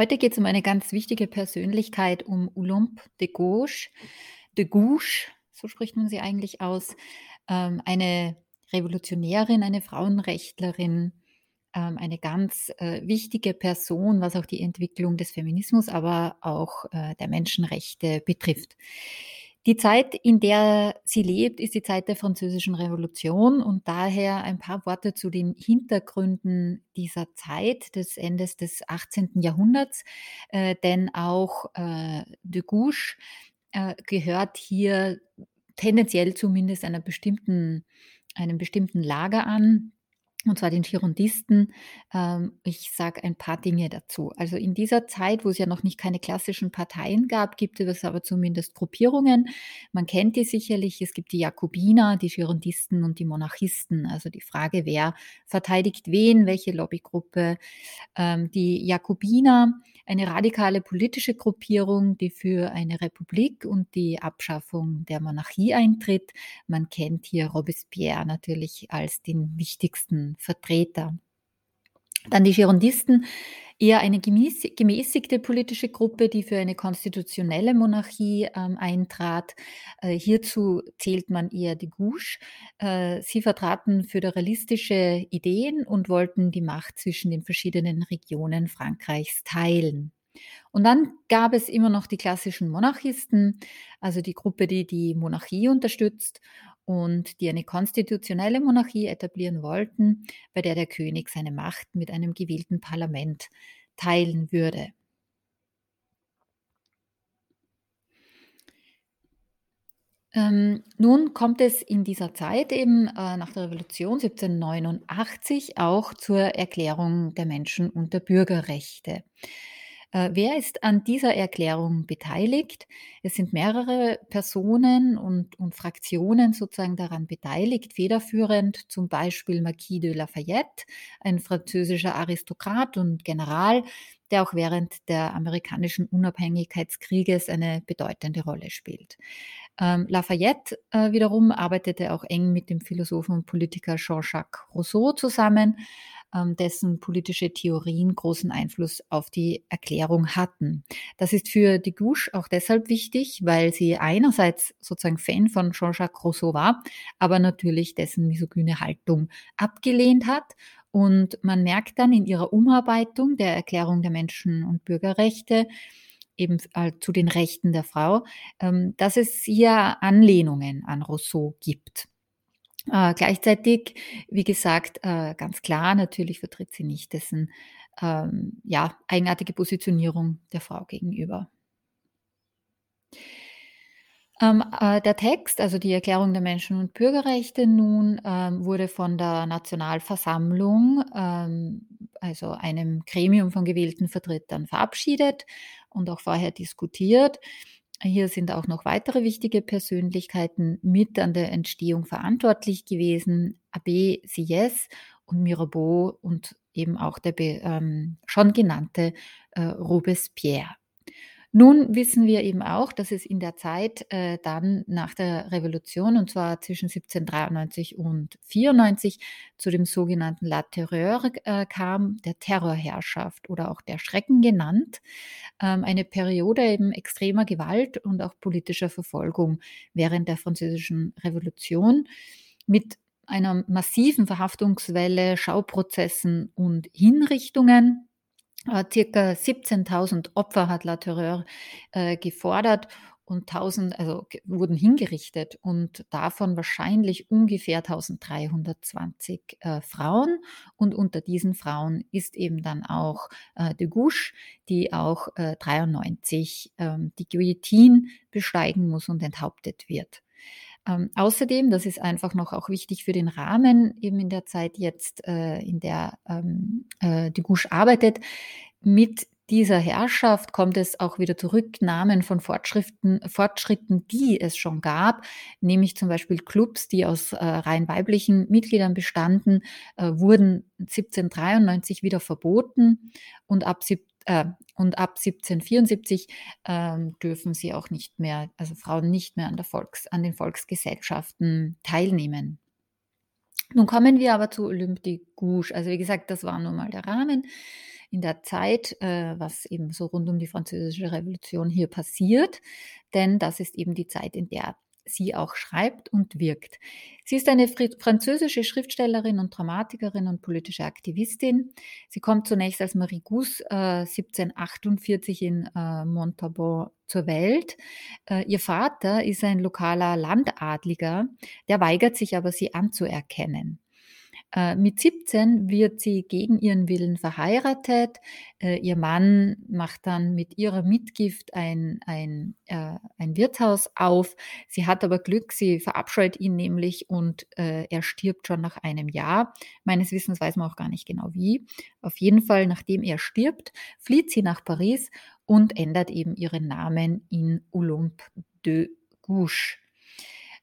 Heute geht es um eine ganz wichtige Persönlichkeit, um Olympe de Gauche, de Gouche, so spricht man sie eigentlich aus, ähm, eine Revolutionärin, eine Frauenrechtlerin, ähm, eine ganz äh, wichtige Person, was auch die Entwicklung des Feminismus, aber auch äh, der Menschenrechte betrifft. Die Zeit, in der sie lebt, ist die Zeit der Französischen Revolution und daher ein paar Worte zu den Hintergründen dieser Zeit des Endes des 18. Jahrhunderts, äh, denn auch äh, de Gouche äh, gehört hier tendenziell zumindest einer bestimmten, einem bestimmten Lager an und zwar den Girondisten. Ähm, ich sage ein paar Dinge dazu. Also in dieser Zeit, wo es ja noch nicht keine klassischen Parteien gab, gibt es aber zumindest Gruppierungen. Man kennt die sicherlich. Es gibt die Jakobiner, die Girondisten und die Monarchisten. Also die Frage, wer verteidigt wen, welche Lobbygruppe. Ähm, die Jakobiner eine radikale politische Gruppierung, die für eine Republik und die Abschaffung der Monarchie eintritt. Man kennt hier Robespierre natürlich als den wichtigsten Vertreter. Dann die Girondisten, eher eine gemäßigte politische Gruppe, die für eine konstitutionelle Monarchie ähm, eintrat. Äh, hierzu zählt man eher die Gouche. Äh, sie vertraten föderalistische Ideen und wollten die Macht zwischen den verschiedenen Regionen Frankreichs teilen. Und dann gab es immer noch die klassischen Monarchisten, also die Gruppe, die die Monarchie unterstützt und die eine konstitutionelle Monarchie etablieren wollten, bei der der König seine Macht mit einem gewählten Parlament teilen würde. Ähm, nun kommt es in dieser Zeit eben äh, nach der Revolution 1789 auch zur Erklärung der Menschen- und der Bürgerrechte. Äh, wer ist an dieser Erklärung beteiligt? Es sind mehrere Personen und, und Fraktionen sozusagen daran beteiligt, federführend zum Beispiel Marquis de Lafayette, ein französischer Aristokrat und General, der auch während der amerikanischen Unabhängigkeitskrieges eine bedeutende Rolle spielt. Ähm, Lafayette äh, wiederum arbeitete auch eng mit dem Philosophen und Politiker Jean-Jacques Rousseau zusammen dessen politische Theorien großen Einfluss auf die Erklärung hatten. Das ist für die Gouche auch deshalb wichtig, weil sie einerseits sozusagen Fan von Jean-Jacques Rousseau war, aber natürlich dessen misogyne Haltung abgelehnt hat und man merkt dann in ihrer Umarbeitung der Erklärung der Menschen- und Bürgerrechte, eben äh, zu den Rechten der Frau, ähm, dass es hier Anlehnungen an Rousseau gibt. Äh, gleichzeitig, wie gesagt, äh, ganz klar, natürlich vertritt sie nicht dessen ähm, ja, eigenartige Positionierung der Frau gegenüber. Ähm, äh, der Text, also die Erklärung der Menschen- und Bürgerrechte nun, ähm, wurde von der Nationalversammlung, ähm, also einem Gremium von gewählten Vertretern, verabschiedet und auch vorher diskutiert. Hier sind auch noch weitere wichtige Persönlichkeiten mit an der Entstehung verantwortlich gewesen. Abbé Sieyès und Mirabeau und eben auch der ähm, schon genannte äh, Robespierre. Nun wissen wir eben auch, dass es in der Zeit äh, dann nach der Revolution, und zwar zwischen 1793 und 94, zu dem sogenannten La Terreur äh, kam, der Terrorherrschaft oder auch der Schrecken genannt, ähm, eine Periode eben extremer Gewalt und auch politischer Verfolgung während der französischen Revolution mit einer massiven Verhaftungswelle, Schauprozessen und Hinrichtungen. Circa 17.000 Opfer hat La Terreur äh, gefordert und 1000, also wurden hingerichtet und davon wahrscheinlich ungefähr 1320 äh, Frauen. Und unter diesen Frauen ist eben dann auch äh, de Gouche, die auch äh, 93 ähm, die Guillotine besteigen muss und enthauptet wird. Ähm, außerdem, das ist einfach noch auch wichtig für den Rahmen, eben in der Zeit jetzt, äh, in der ähm, äh, die Gusch arbeitet, mit dieser Herrschaft kommt es auch wieder zu Rücknahmen von Fortschritten, Fortschritten, die es schon gab, nämlich zum Beispiel Clubs, die aus äh, rein weiblichen Mitgliedern bestanden, äh, wurden 1793 wieder verboten und ab äh, und ab 1774 ähm, dürfen sie auch nicht mehr, also Frauen nicht mehr an, der Volks-, an den Volksgesellschaften teilnehmen. Nun kommen wir aber zu Olympe de Gouges. Also wie gesagt, das war nun mal der Rahmen. in der Zeit, äh, was eben so rund um die Französische Revolution hier passiert, denn das ist eben die Zeit, in der sie auch schreibt und wirkt. Sie ist eine französische Schriftstellerin und Dramatikerin und politische Aktivistin. Sie kommt zunächst als Marie Gousse äh, 1748 in äh, Montauban zur Welt. Äh, ihr Vater ist ein lokaler Landadliger, der weigert sich aber, sie anzuerkennen. Äh, mit 17 wird sie gegen ihren Willen verheiratet. Äh, ihr Mann macht dann mit ihrer Mitgift ein, ein, äh, ein Wirtshaus auf. Sie hat aber Glück, sie verabscheut ihn nämlich und er stirbt schon nach einem Jahr. Meines Wissens weiß man auch gar nicht genau wie. Auf jeden Fall, nachdem er stirbt, flieht sie nach Paris und ändert eben ihren Namen in Olympe de.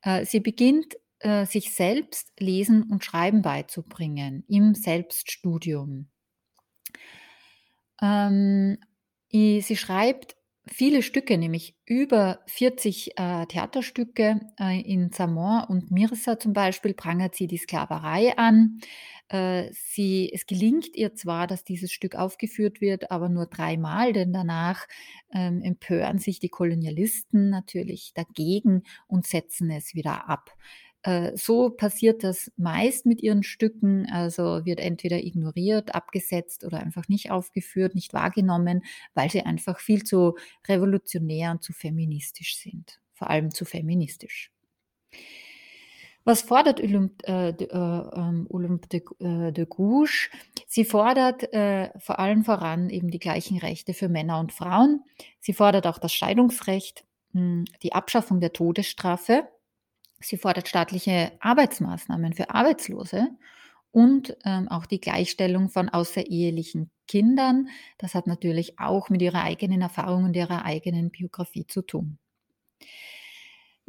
Äh, sie beginnt äh, sich selbst Lesen und Schreiben beizubringen im Selbststudium. Ähm, sie schreibt viele Stücke, nämlich über 40 äh, Theaterstücke. Äh, in Samon und Mirsa zum Beispiel prangert sie die Sklaverei an. Äh, sie, es gelingt ihr zwar, dass dieses Stück aufgeführt wird, aber nur dreimal, denn danach ähm, empören sich die Kolonialisten natürlich dagegen und setzen es wieder ab. Äh, so passiert das meist mit ihren Stücken, also wird entweder ignoriert, abgesetzt oder einfach nicht aufgeführt, nicht wahrgenommen, weil sie einfach viel zu revolutionär und zu feministisch sind, vor allem zu feministisch. Was fordert Olympe, äh, de, äh, ähm, Olympe de, äh, de Gouges? Sie fordert äh, vor allem voran eben die gleichen Rechte für Männer und Frauen. Sie fordert auch das Scheidungsrecht, mh, hm, die Abschaffung der Todesstrafe Sie fordert staatliche Arbeitsmaßnahmen für Arbeitslose und ähm, auch die Gleichstellung von außerehelichen Kindern. Das hat natürlich auch mit ihrer eigenen Erfahrung und ihrer eigenen Biografie zu tun.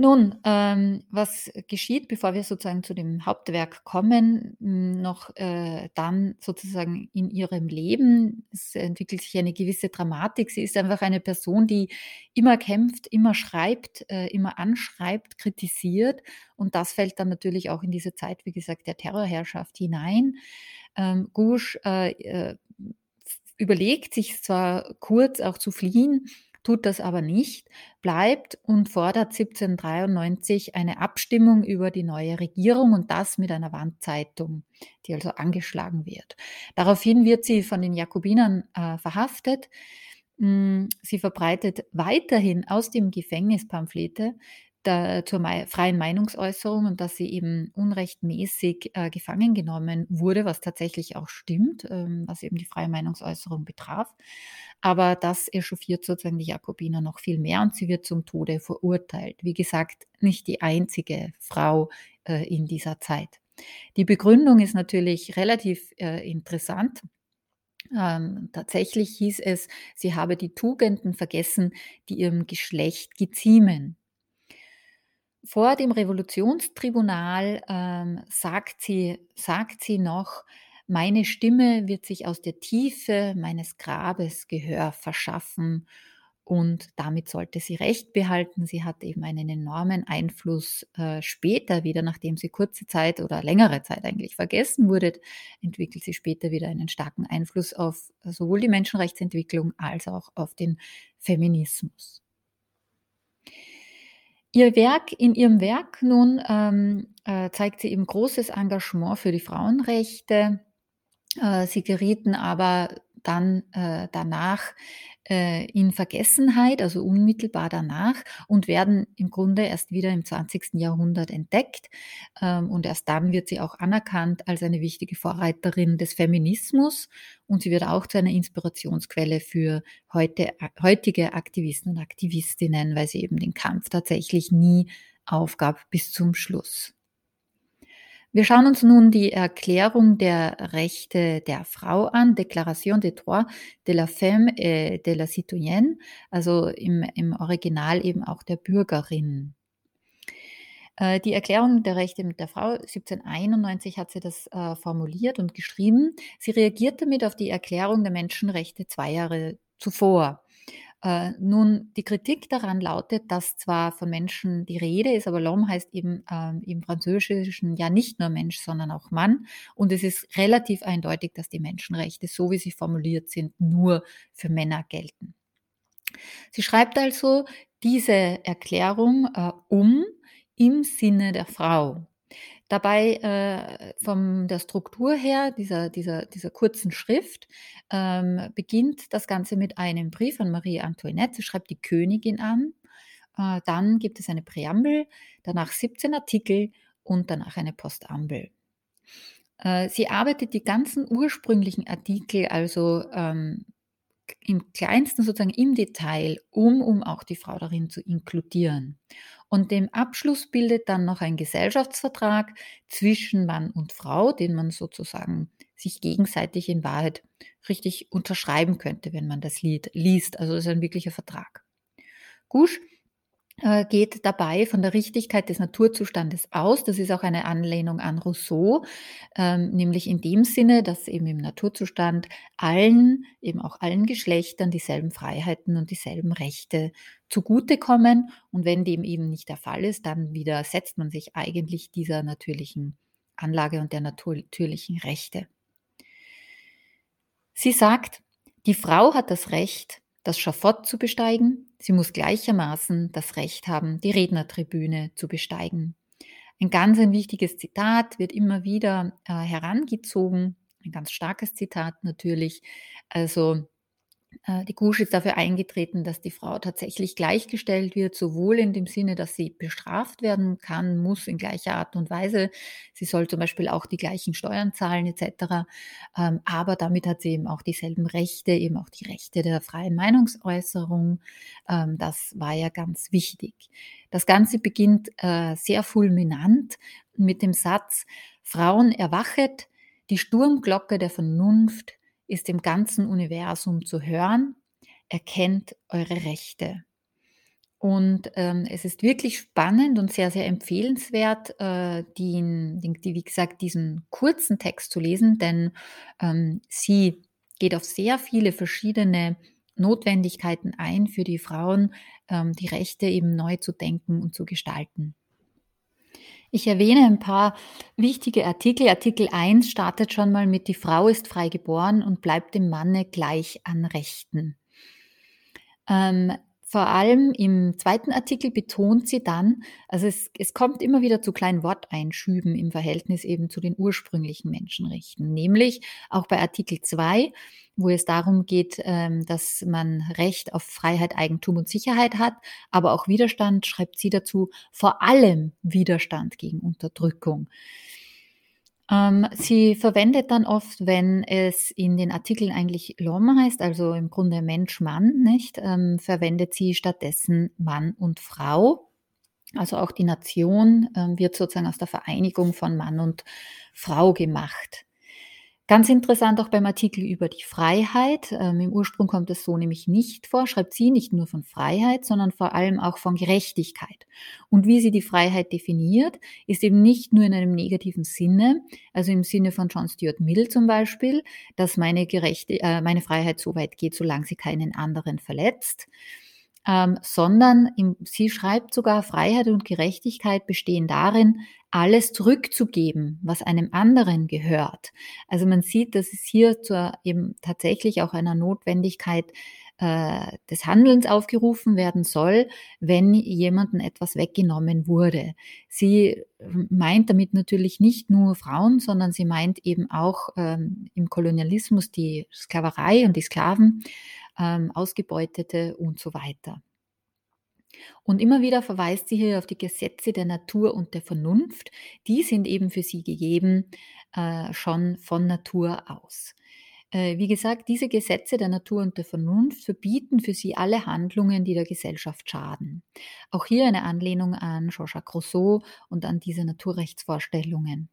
Nun, ähm, was geschieht, bevor wir sozusagen zu dem Hauptwerk kommen, hm, noch äh, dann sozusagen in ihrem Leben. Es entwickelt sich eine gewisse Dramatik. Sie ist einfach eine Person, die immer kämpft, immer schreibt, äh, immer anschreibt, kritisiert. Und das fällt dann natürlich auch in diese Zeit, wie gesagt, der Terrorherrschaft hinein. Ähm, Gusch äh, äh überlegt sich zwar kurz auch zu fliehen, tut das aber nicht, bleibt und fordert 1793 eine Abstimmung über die neue Regierung und das mit einer Wandzeitung, die also angeschlagen wird. Daraufhin wird sie von den Jakobinern äh, verhaftet. Hm, sie verbreitet weiterhin aus dem Gefängnis Pamphlete, da, zur mei freien Meinungsäußerung und dass sie eben unrechtmäßig äh, gefangen genommen wurde, was tatsächlich auch stimmt, ähm, was eben die freie Meinungsäußerung betraf. Aber das echauffiert sozusagen die Jakobiner noch viel mehr und sie wird zum Tode verurteilt. Wie gesagt, nicht die einzige Frau äh, in dieser Zeit. Die Begründung ist natürlich relativ äh, interessant. Ähm, tatsächlich hieß es, sie habe die Tugenden vergessen, die ihrem Geschlecht geziemen. Vor dem Revolutionstribunal ähm, sagt, sie, sagt sie noch, meine Stimme wird sich aus der Tiefe meines Grabes Gehör verschaffen und damit sollte sie Recht behalten. Sie hat eben einen enormen Einfluss äh, später wieder, nachdem sie kurze Zeit oder längere Zeit eigentlich vergessen wurde, entwickelt sie später wieder einen starken Einfluss auf sowohl die Menschenrechtsentwicklung als auch auf den Feminismus. Ihr Werk, in ihrem Werk nun ähm, äh, zeigt sie eben großes Engagement für die Frauenrechte. Äh, sie gerieten aber dann äh, danach äh, in Vergessenheit, also unmittelbar danach, und werden im Grunde erst wieder im 20. Jahrhundert entdeckt. Ähm, und erst dann wird sie auch anerkannt als eine wichtige Vorreiterin des Feminismus und sie wird auch zu einer Inspirationsquelle für heute, heutige Aktivisten und Aktivistinnen, weil sie eben den Kampf tatsächlich nie aufgab bis zum Schluss. Wir schauen uns nun die Erklärung der Rechte der Frau an, Déclaration des droits de la femme et de la citoyenne, also im, im Original eben auch der Bürgerin. Äh, die Erklärung der Rechte der Frau 1791 hat sie das äh, formuliert und geschrieben. Sie reagiert damit auf die Erklärung der Menschenrechte zwei Jahre zuvor. Äh, nun, die Kritik daran lautet, dass zwar von Menschen die Rede ist, aber L'homme heißt eben ähm, im Französischen ja nicht nur Mensch, sondern auch Mann. Und es ist relativ eindeutig, dass die Menschenrechte, so wie sie formuliert sind, nur für Männer gelten. Sie schreibt also diese Erklärung äh, um im Sinne der Frau. Dabei äh, von der Struktur her, dieser, dieser, dieser kurzen Schrift, ähm, beginnt das Ganze mit einem Brief an Marie Antoinette. Sie schreibt die Königin an. Äh, dann gibt es eine Präambel, danach 17 Artikel und danach eine Postambel. Äh, sie arbeitet die ganzen ursprünglichen Artikel also ähm, im kleinsten sozusagen im Detail um, um auch die Frau darin zu inkludieren. Und dem Abschluss bildet dann noch ein Gesellschaftsvertrag zwischen Mann und Frau, den man sozusagen sich gegenseitig in Wahrheit richtig unterschreiben könnte, wenn man das Lied liest. Also das ist ein wirklicher Vertrag. Gusch geht dabei von der Richtigkeit des Naturzustandes aus. Das ist auch eine Anlehnung an Rousseau, ähm, nämlich in dem Sinne, dass eben im Naturzustand allen, eben auch allen Geschlechtern dieselben Freiheiten und dieselben Rechte zugutekommen. Und wenn dem eben nicht der Fall ist, dann widersetzt man sich eigentlich dieser natürlichen Anlage und der natürlichen Rechte. Sie sagt, die Frau hat das Recht, das Schafott zu besteigen, sie muss gleichermaßen das Recht haben, die Rednertribüne zu besteigen. Ein ganz ein wichtiges Zitat wird immer wieder äh, herangezogen, ein ganz starkes Zitat natürlich. Also die Gusch ist dafür eingetreten, dass die Frau tatsächlich gleichgestellt wird, sowohl in dem Sinne, dass sie bestraft werden kann, muss in gleicher Art und Weise. Sie soll zum Beispiel auch die gleichen Steuern zahlen etc. Ähm, aber damit hat sie eben auch dieselben Rechte, eben auch die Rechte der freien Meinungsäußerung. Ähm, das war ja ganz wichtig. Das Ganze beginnt äh, sehr fulminant mit dem Satz, Frauen erwachet, die Sturmglocke der Vernunft ist im ganzen Universum zu hören. Erkennt eure Rechte. Und ähm, es ist wirklich spannend und sehr, sehr empfehlenswert, äh, die, die, wie gesagt, diesen kurzen Text zu lesen, denn ähm, sie geht auf sehr viele verschiedene Notwendigkeiten ein für die Frauen, ähm, die Rechte eben neu zu denken und zu gestalten. Ich erwähne ein paar wichtige Artikel. Artikel 1 startet schon mal mit Die Frau ist frei geboren und bleibt dem Manne gleich an Rechten. Ähm, vor allem im zweiten Artikel betont sie dann, also es, es kommt immer wieder zu kleinen Worteinschüben im Verhältnis eben zu den ursprünglichen Menschenrechten, nämlich auch bei Artikel 2, wo es darum geht, ähm, dass man Recht auf Freiheit, Eigentum und Sicherheit hat, aber auch Widerstand, schreibt sie dazu, vor allem Widerstand gegen Unterdrückung. Ähm, sie verwendet dann oft, wenn es in den Artikeln eigentlich L'homme heißt, also im Grunde Mensch, Mann, nicht, ähm, verwendet sie stattdessen Mann und Frau. Also auch die Nation ähm, wird sozusagen aus der Vereinigung von Mann und Frau gemacht. Ganz interessant auch beim Artikel über die Freiheit. Ähm, Im Ursprung kommt es so nämlich nicht vor, schreibt sie nicht nur von Freiheit, sondern vor allem auch von Gerechtigkeit. Und wie sie die Freiheit definiert, ist eben nicht nur in einem negativen Sinne, also im Sinne von John Stuart Mill zum Beispiel, dass meine, Gerechte, äh, meine Freiheit so weit geht, solange sie keinen anderen verletzt, ähm, sondern im, sie schreibt sogar, Freiheit und Gerechtigkeit bestehen darin, alles zurückzugeben, was einem anderen gehört. Also man sieht, dass es hier zur eben tatsächlich auch einer Notwendigkeit äh, des Handelns aufgerufen werden soll, wenn jemandem etwas weggenommen wurde. Sie meint damit natürlich nicht nur Frauen, sondern sie meint eben auch ähm, im Kolonialismus die Sklaverei und die Sklaven ähm, Ausgebeutete und so weiter. Und immer wieder verweist sie hier auf die Gesetze der Natur und der Vernunft. Die sind eben für sie gegeben äh, schon von Natur aus. Äh, wie gesagt, diese Gesetze der Natur und der Vernunft verbieten für sie alle Handlungen, die der Gesellschaft schaden. Auch hier eine Anlehnung an Jean-Jacques Rousseau und an diese Naturrechtsvorstellungen.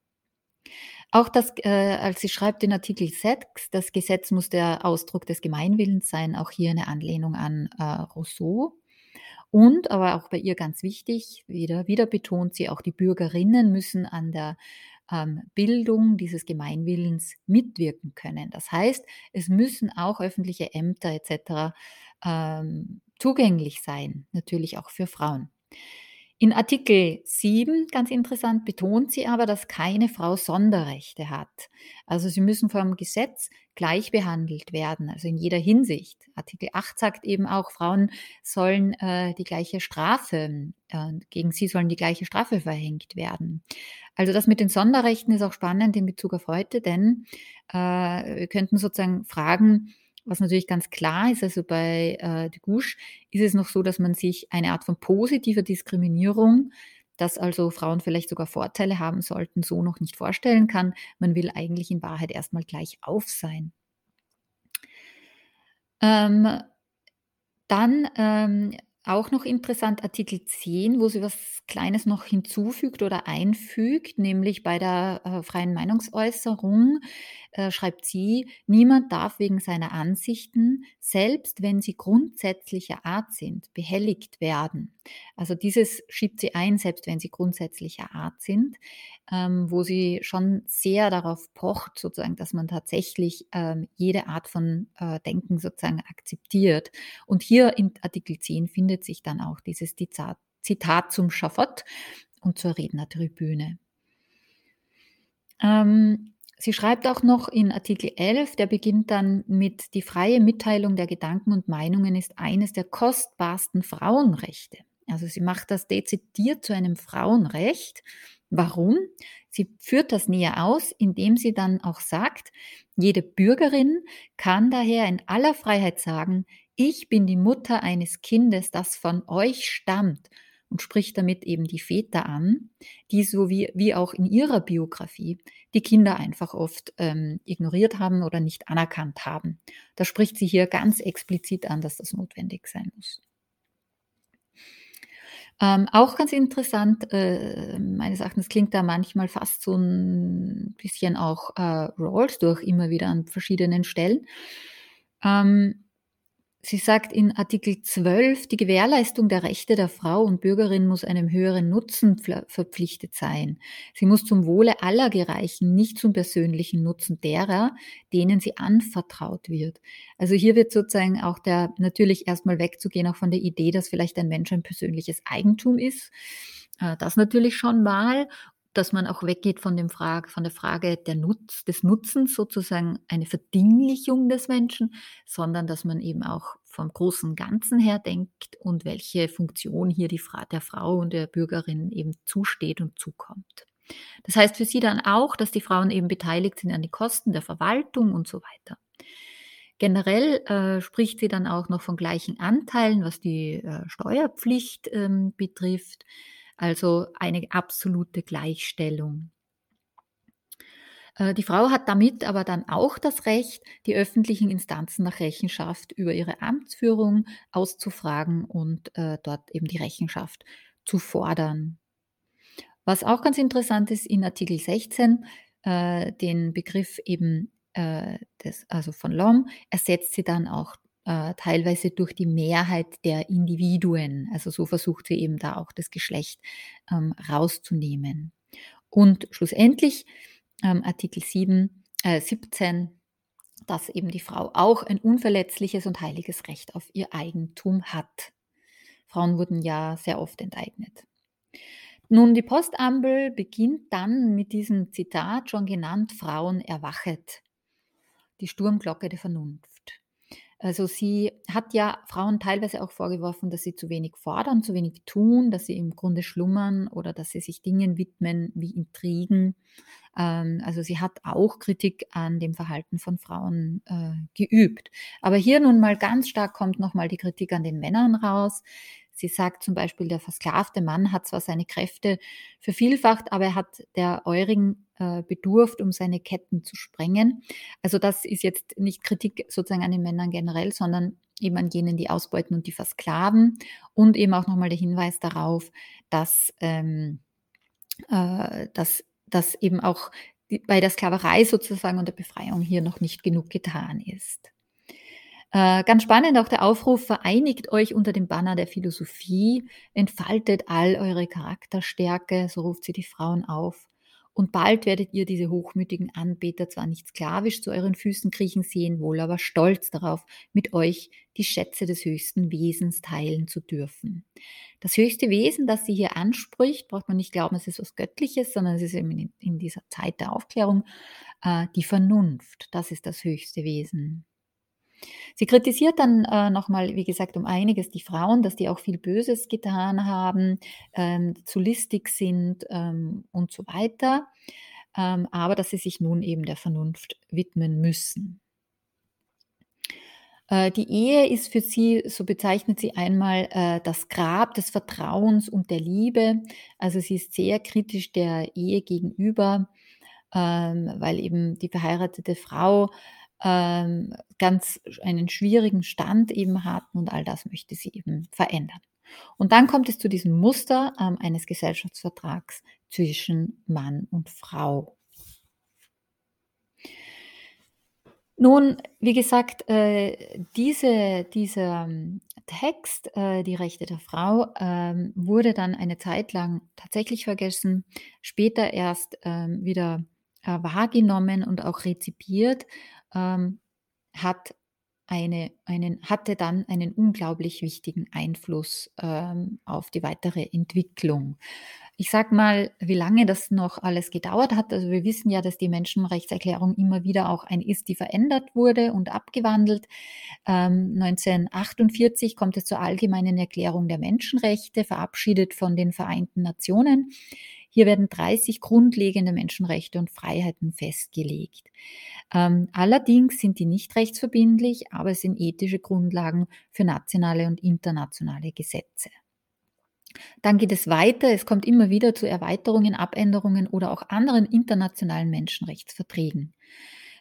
Auch das, äh, als sie schreibt in Artikel 6, das Gesetz muss der Ausdruck des Gemeinwillens sein, auch hier eine Anlehnung an äh, Rousseau. Und, aber auch bei ihr ganz wichtig, wieder, wieder betont sie, auch die Bürgerinnen müssen an der Bildung dieses Gemeinwillens mitwirken können. Das heißt, es müssen auch öffentliche Ämter etc. Ähm, zugänglich sein, natürlich auch für Frauen. In Artikel 7, ganz interessant, betont sie aber, dass keine Frau Sonderrechte hat. Also sie müssen vom Gesetz gleich behandelt werden, also in jeder Hinsicht. Artikel 8 sagt eben auch, Frauen sollen äh, die gleiche Strafe, äh, gegen sie sollen die gleiche Strafe verhängt werden. Also das mit den Sonderrechten ist auch spannend in Bezug auf heute, denn äh, wir könnten sozusagen fragen, was natürlich ganz klar ist, also bei äh, de Gouche ist es noch so, dass man sich eine Art von positiver Diskriminierung, dass also Frauen vielleicht sogar Vorteile haben sollten, so noch nicht vorstellen kann. Man will eigentlich in Wahrheit erstmal gleich auf sein. Ähm, dann ähm, auch noch interessant Artikel 10, wo sie was Kleines noch hinzufügt oder einfügt, nämlich bei der äh, freien Meinungsäußerung äh, schreibt sie, niemand darf wegen seiner Ansichten, selbst wenn sie grundsätzlicher Art sind, behelligt werden. Also dieses schiebt sie ein, selbst wenn sie grundsätzlicher Art sind, ähm, wo sie schon sehr darauf pocht, sozusagen, dass man tatsächlich ähm, jede Art von äh, Denken sozusagen akzeptiert. Und hier in Artikel 10 findet sich dann auch dieses Zitat, Zitat zum Schafott und zur Rednertribüne. Ähm, sie schreibt auch noch in Artikel 11, der beginnt dann mit, die freie Mitteilung der Gedanken und Meinungen ist eines der kostbarsten Frauenrechte. Also sie macht das dezidiert zu einem Frauenrecht. Warum? Sie führt das näher aus, indem sie dann auch sagt, jede Bürgerin kann daher in aller Freiheit sagen, ich bin die Mutter eines Kindes, das von euch stammt und spricht damit eben die Väter an, die so wie, wie auch in ihrer Biografie die Kinder einfach oft ähm, ignoriert haben oder nicht anerkannt haben. Da spricht sie hier ganz explizit an, dass das notwendig sein muss. Ähm, auch ganz interessant, äh, meines Erachtens klingt da manchmal fast so ein bisschen auch äh, Rawls durch, immer wieder an verschiedenen Stellen. Ähm, Sie sagt in Artikel 12, die Gewährleistung der Rechte der Frau und Bürgerin muss einem höheren Nutzen verpflichtet sein. Sie muss zum Wohle aller gereichen, nicht zum persönlichen Nutzen derer, denen sie anvertraut wird. Also hier wird sozusagen auch der, natürlich erstmal wegzugehen auch von der Idee, dass vielleicht ein Mensch ein persönliches Eigentum ist. Äh, das natürlich schon mal dass man auch weggeht von, dem Frage, von der Frage der Nutz, des Nutzens, sozusagen eine Verdinglichung des Menschen, sondern dass man eben auch vom großen Ganzen her denkt und welche Funktion hier die Fra der Frau und der Bürgerin eben zusteht und zukommt. Das heißt für sie dann auch, dass die Frauen eben beteiligt sind an den Kosten der Verwaltung und so weiter. Generell äh, spricht sie dann auch noch von gleichen Anteilen, was die äh, Steuerpflicht ähm, betrifft also eine absolute Gleichstellung. Äh, die Frau hat damit aber dann auch das Recht, die öffentlichen Instanzen nach Rechenschaft über ihre Amtsführung auszufragen und äh, dort eben die Rechenschaft zu fordern. Was auch ganz interessant ist, in Artikel 16 äh, den Begriff eben äh, des, also von Lom ersetzt sie dann auch äh, teilweise durch die Mehrheit der Individuen. Also so versucht sie eben da auch das Geschlecht ähm, rauszunehmen. Und schlussendlich ähm, Artikel 7, äh, 17, dass eben die Frau auch ein unverletzliches und heiliges Recht auf ihr Eigentum hat. Frauen wurden ja sehr oft enteignet. Nun, die Postampel beginnt dann mit diesem Zitat schon genannt, Frauen erwachet, die Sturmglocke der Vernunft. Also sie hat ja Frauen teilweise auch vorgeworfen, dass sie zu wenig fordern, zu wenig tun, dass sie im Grunde schlummern oder dass sie sich Dingen widmen wie Intrigen. Ähm, also sie hat auch Kritik an dem Verhalten von Frauen äh, geübt. Aber hier nun mal ganz stark kommt nochmal die Kritik an den Männern raus. Sie sagt zum Beispiel, der versklavte Mann hat zwar seine Kräfte vervielfacht, aber er hat der eurigen äh, bedurft, um seine Ketten zu sprengen. Also das ist jetzt nicht Kritik sozusagen an den Männern generell, sondern eben an jenen, die ausbeuten und die versklaven. Und eben auch nochmal der Hinweis darauf, dass, ähm, äh, dass, dass eben auch bei der Sklaverei sozusagen und der Befreiung hier noch nicht genug getan ist. Äh, ganz spannend auch der Aufruf, vereinigt euch unter dem Banner der Philosophie, entfaltet all eure Charakterstärke, so ruft sie die Frauen auf. und bald werdet ihr diese hochmütigen Anbeter zwar nicht sklavisch zu euren Füßen kriechen sehen, wohl aber stolz darauf, mit euch die Schätze des höchsten Wesens teilen zu dürfen. Das höchste Wesen, das sie hier anspricht, braucht man nicht glauben, es ist was Göttliches, sondern es ist eben in dieser Zeit der Aufklärung äh, die Vernunft. Das ist das höchste Wesen. Sie kritisiert dann äh, nochmal, wie gesagt, um einiges die Frauen, dass die auch viel Böses getan haben, ähm, zu listig sind ähm, und so weiter, ähm, aber dass sie sich nun eben der Vernunft widmen müssen. Äh, die Ehe ist für sie, so bezeichnet sie einmal, äh, das Grab des Vertrauens und der Liebe. Also sie ist sehr kritisch der Ehe gegenüber, ähm, weil eben die verheiratete Frau ähm, ganz einen schwierigen Stand eben hatten und all das möchte sie eben verändern. Und dann kommt es zu diesem Muster ähm, eines Gesellschaftsvertrags zwischen Mann und Frau. Nun, wie gesagt, äh, diese, dieser ähm, Text, äh, die Rechte der Frau, ähm, wurde dann eine Zeit lang tatsächlich vergessen, später erst ähm, wieder äh, wahrgenommen und auch rezipiert ähm, hat eine, einen, hatte dann einen unglaublich wichtigen Einfluss ähm, auf die weitere Entwicklung. Ich sag mal, wie lange das noch alles gedauert hat. Also wir wissen ja, dass die Menschenrechtserklärung immer wieder auch ein ist, die verändert wurde und abgewandelt. Ähm, 1948 kommt es zur allgemeinen Erklärung der Menschenrechte, verabschiedet von den Vereinten Nationen. Hier werden 30 grundlegende Menschenrechte und Freiheiten festgelegt. Ähm, allerdings sind die nicht rechtsverbindlich, aber es sind ethische Grundlagen für nationale und internationale Gesetze. Dann geht es weiter. Es kommt immer wieder zu Erweiterungen, Abänderungen oder auch anderen internationalen Menschenrechtsverträgen.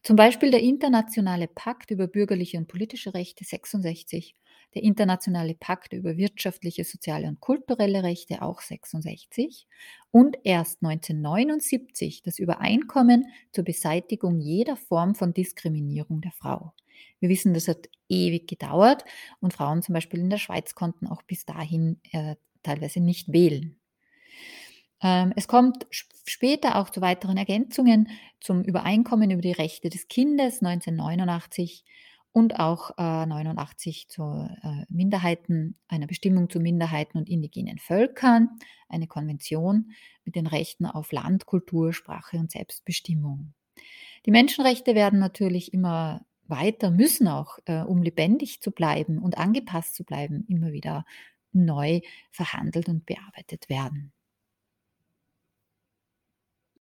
Zum Beispiel der Internationale Pakt über bürgerliche und politische Rechte 66 der Internationale Pakt über wirtschaftliche, soziale und kulturelle Rechte auch 66 und erst 1979 das Übereinkommen zur Beseitigung jeder Form von Diskriminierung der Frau. Wir wissen, das hat ewig gedauert und Frauen zum Beispiel in der Schweiz konnten auch bis dahin äh, teilweise nicht wählen. Ähm, es kommt später auch zu weiteren Ergänzungen zum Übereinkommen über die Rechte des Kindes 1989 und auch äh, 89 zur äh, Minderheiten, einer Bestimmung zu Minderheiten und indigenen Völkern, eine Konvention mit den Rechten auf Land, Kultur, Sprache und Selbstbestimmung. Die Menschenrechte werden natürlich immer weiter, müssen auch, äh, um lebendig zu bleiben und angepasst zu bleiben, immer wieder neu verhandelt und bearbeitet werden.